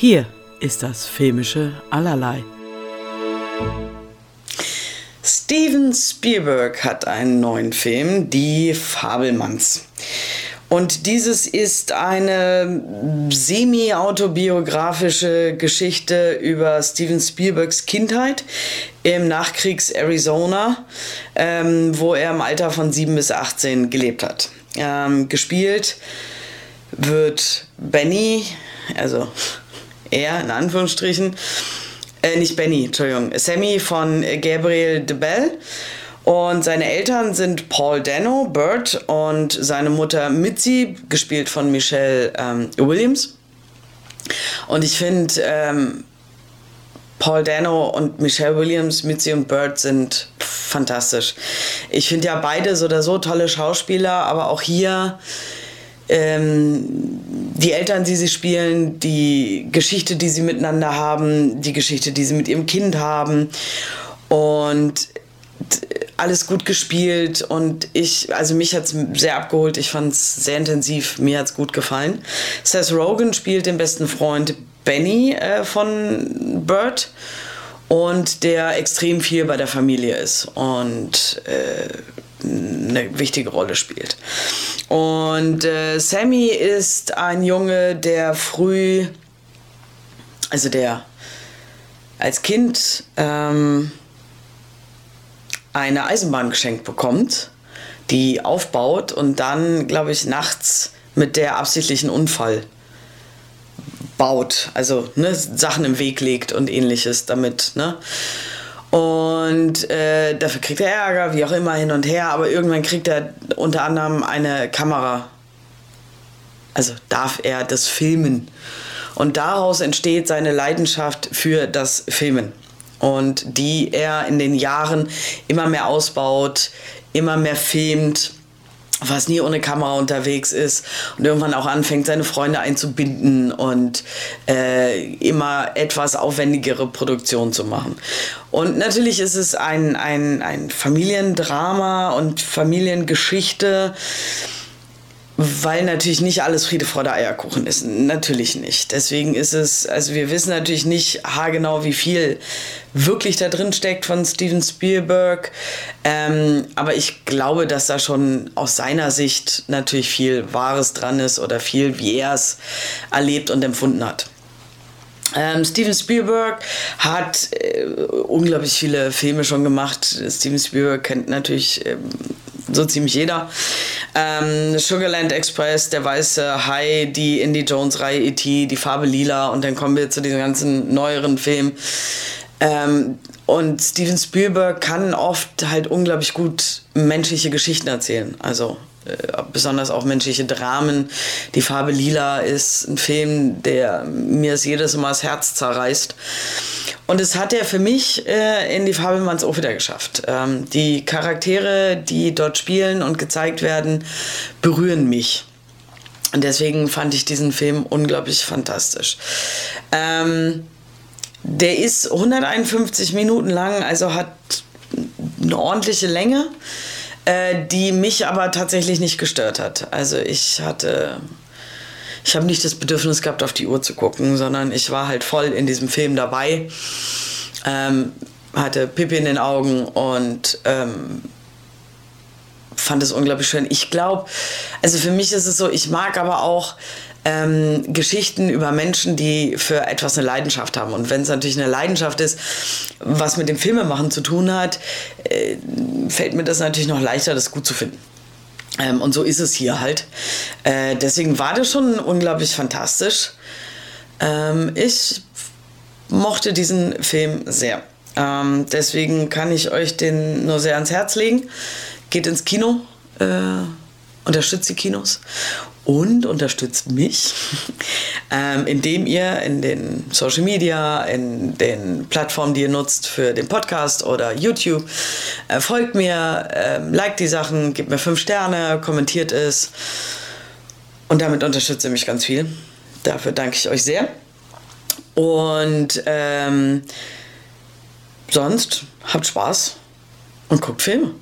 Hier ist das filmische Allerlei. Steven Spielberg hat einen neuen Film, Die Fabelmanns. Und dieses ist eine semi-autobiografische Geschichte über Steven Spielbergs Kindheit im Nachkriegs-Arizona, ähm, wo er im Alter von 7 bis 18 gelebt hat. Ähm, gespielt wird Benny, also er in Anführungsstrichen, äh, nicht Benny, Entschuldigung, Sammy von Gabriel DeBell. Und seine Eltern sind Paul Dano, Bert, und seine Mutter Mitzi, gespielt von Michelle ähm, Williams. Und ich finde, ähm, Paul Dano und Michelle Williams, Mitzi und Bert sind fantastisch. Ich finde ja beide so oder so tolle Schauspieler, aber auch hier ähm, die Eltern, die sie spielen, die Geschichte, die sie miteinander haben, die Geschichte, die sie mit ihrem Kind haben. Und alles gut gespielt. Und ich, also mich hat es sehr abgeholt, ich fand es sehr intensiv, mir hat es gut gefallen. Seth Rogen spielt den besten Freund Benny äh, von Bert und der extrem viel bei der Familie ist. Und äh, eine wichtige Rolle spielt. Und äh, Sammy ist ein Junge, der früh, also der als Kind ähm, eine Eisenbahn geschenkt bekommt, die aufbaut und dann, glaube ich, nachts mit der absichtlichen Unfall baut, also ne, Sachen im Weg legt und ähnliches damit. Ne? Und äh, dafür kriegt er Ärger, wie auch immer, hin und her, aber irgendwann kriegt er unter anderem eine Kamera. Also darf er das filmen. Und daraus entsteht seine Leidenschaft für das Filmen und die er in den Jahren immer mehr ausbaut, immer mehr filmt was nie ohne Kamera unterwegs ist und irgendwann auch anfängt, seine Freunde einzubinden und äh, immer etwas aufwendigere Produktion zu machen. Und natürlich ist es ein, ein, ein Familiendrama und Familiengeschichte weil natürlich nicht alles Friede, Freude, Eierkuchen ist. Natürlich nicht. Deswegen ist es, also wir wissen natürlich nicht haargenau, wie viel wirklich da drin steckt von Steven Spielberg. Ähm, aber ich glaube, dass da schon aus seiner Sicht natürlich viel Wahres dran ist oder viel, wie er es erlebt und empfunden hat. Ähm, Steven Spielberg hat äh, unglaublich viele Filme schon gemacht. Steven Spielberg kennt natürlich ähm, so ziemlich jeder. Ähm, Sugarland Express, der weiße Hai, die Indie Jones-Reihe E.T., die Farbe Lila und dann kommen wir zu diesen ganzen neueren Filmen. Ähm, und Steven Spielberg kann oft halt unglaublich gut menschliche Geschichten erzählen. Also besonders auch menschliche Dramen. Die Farbe Lila ist ein Film, der mir jedes Mal das Herz zerreißt. Und es hat er für mich äh, in die Fabelmanns auch wieder geschafft. Ähm, die Charaktere, die dort spielen und gezeigt werden, berühren mich. Und deswegen fand ich diesen Film unglaublich fantastisch. Ähm, der ist 151 Minuten lang, also hat eine ordentliche Länge äh, die mich aber tatsächlich nicht gestört hat. Also ich hatte, ich habe nicht das Bedürfnis gehabt, auf die Uhr zu gucken, sondern ich war halt voll in diesem Film dabei, ähm, hatte Pippi in den Augen und ähm, fand es unglaublich schön. Ich glaube, also für mich ist es so, ich mag aber auch ähm, Geschichten über Menschen, die für etwas eine Leidenschaft haben. Und wenn es natürlich eine Leidenschaft ist, was mit dem Filmemachen zu tun hat, äh, fällt mir das natürlich noch leichter, das gut zu finden. Ähm, und so ist es hier halt. Äh, deswegen war das schon unglaublich fantastisch. Ähm, ich mochte diesen Film sehr. Ähm, deswegen kann ich euch den nur sehr ans Herz legen. Geht ins Kino, äh, unterstützt die Kinos und unterstützt mich, ähm, indem ihr in den Social Media, in den Plattformen, die ihr nutzt für den Podcast oder YouTube, äh, folgt mir, äh, liked die Sachen, gebt mir fünf Sterne, kommentiert es und damit unterstützt ihr mich ganz viel. Dafür danke ich euch sehr. Und ähm, sonst habt Spaß und guckt Filme.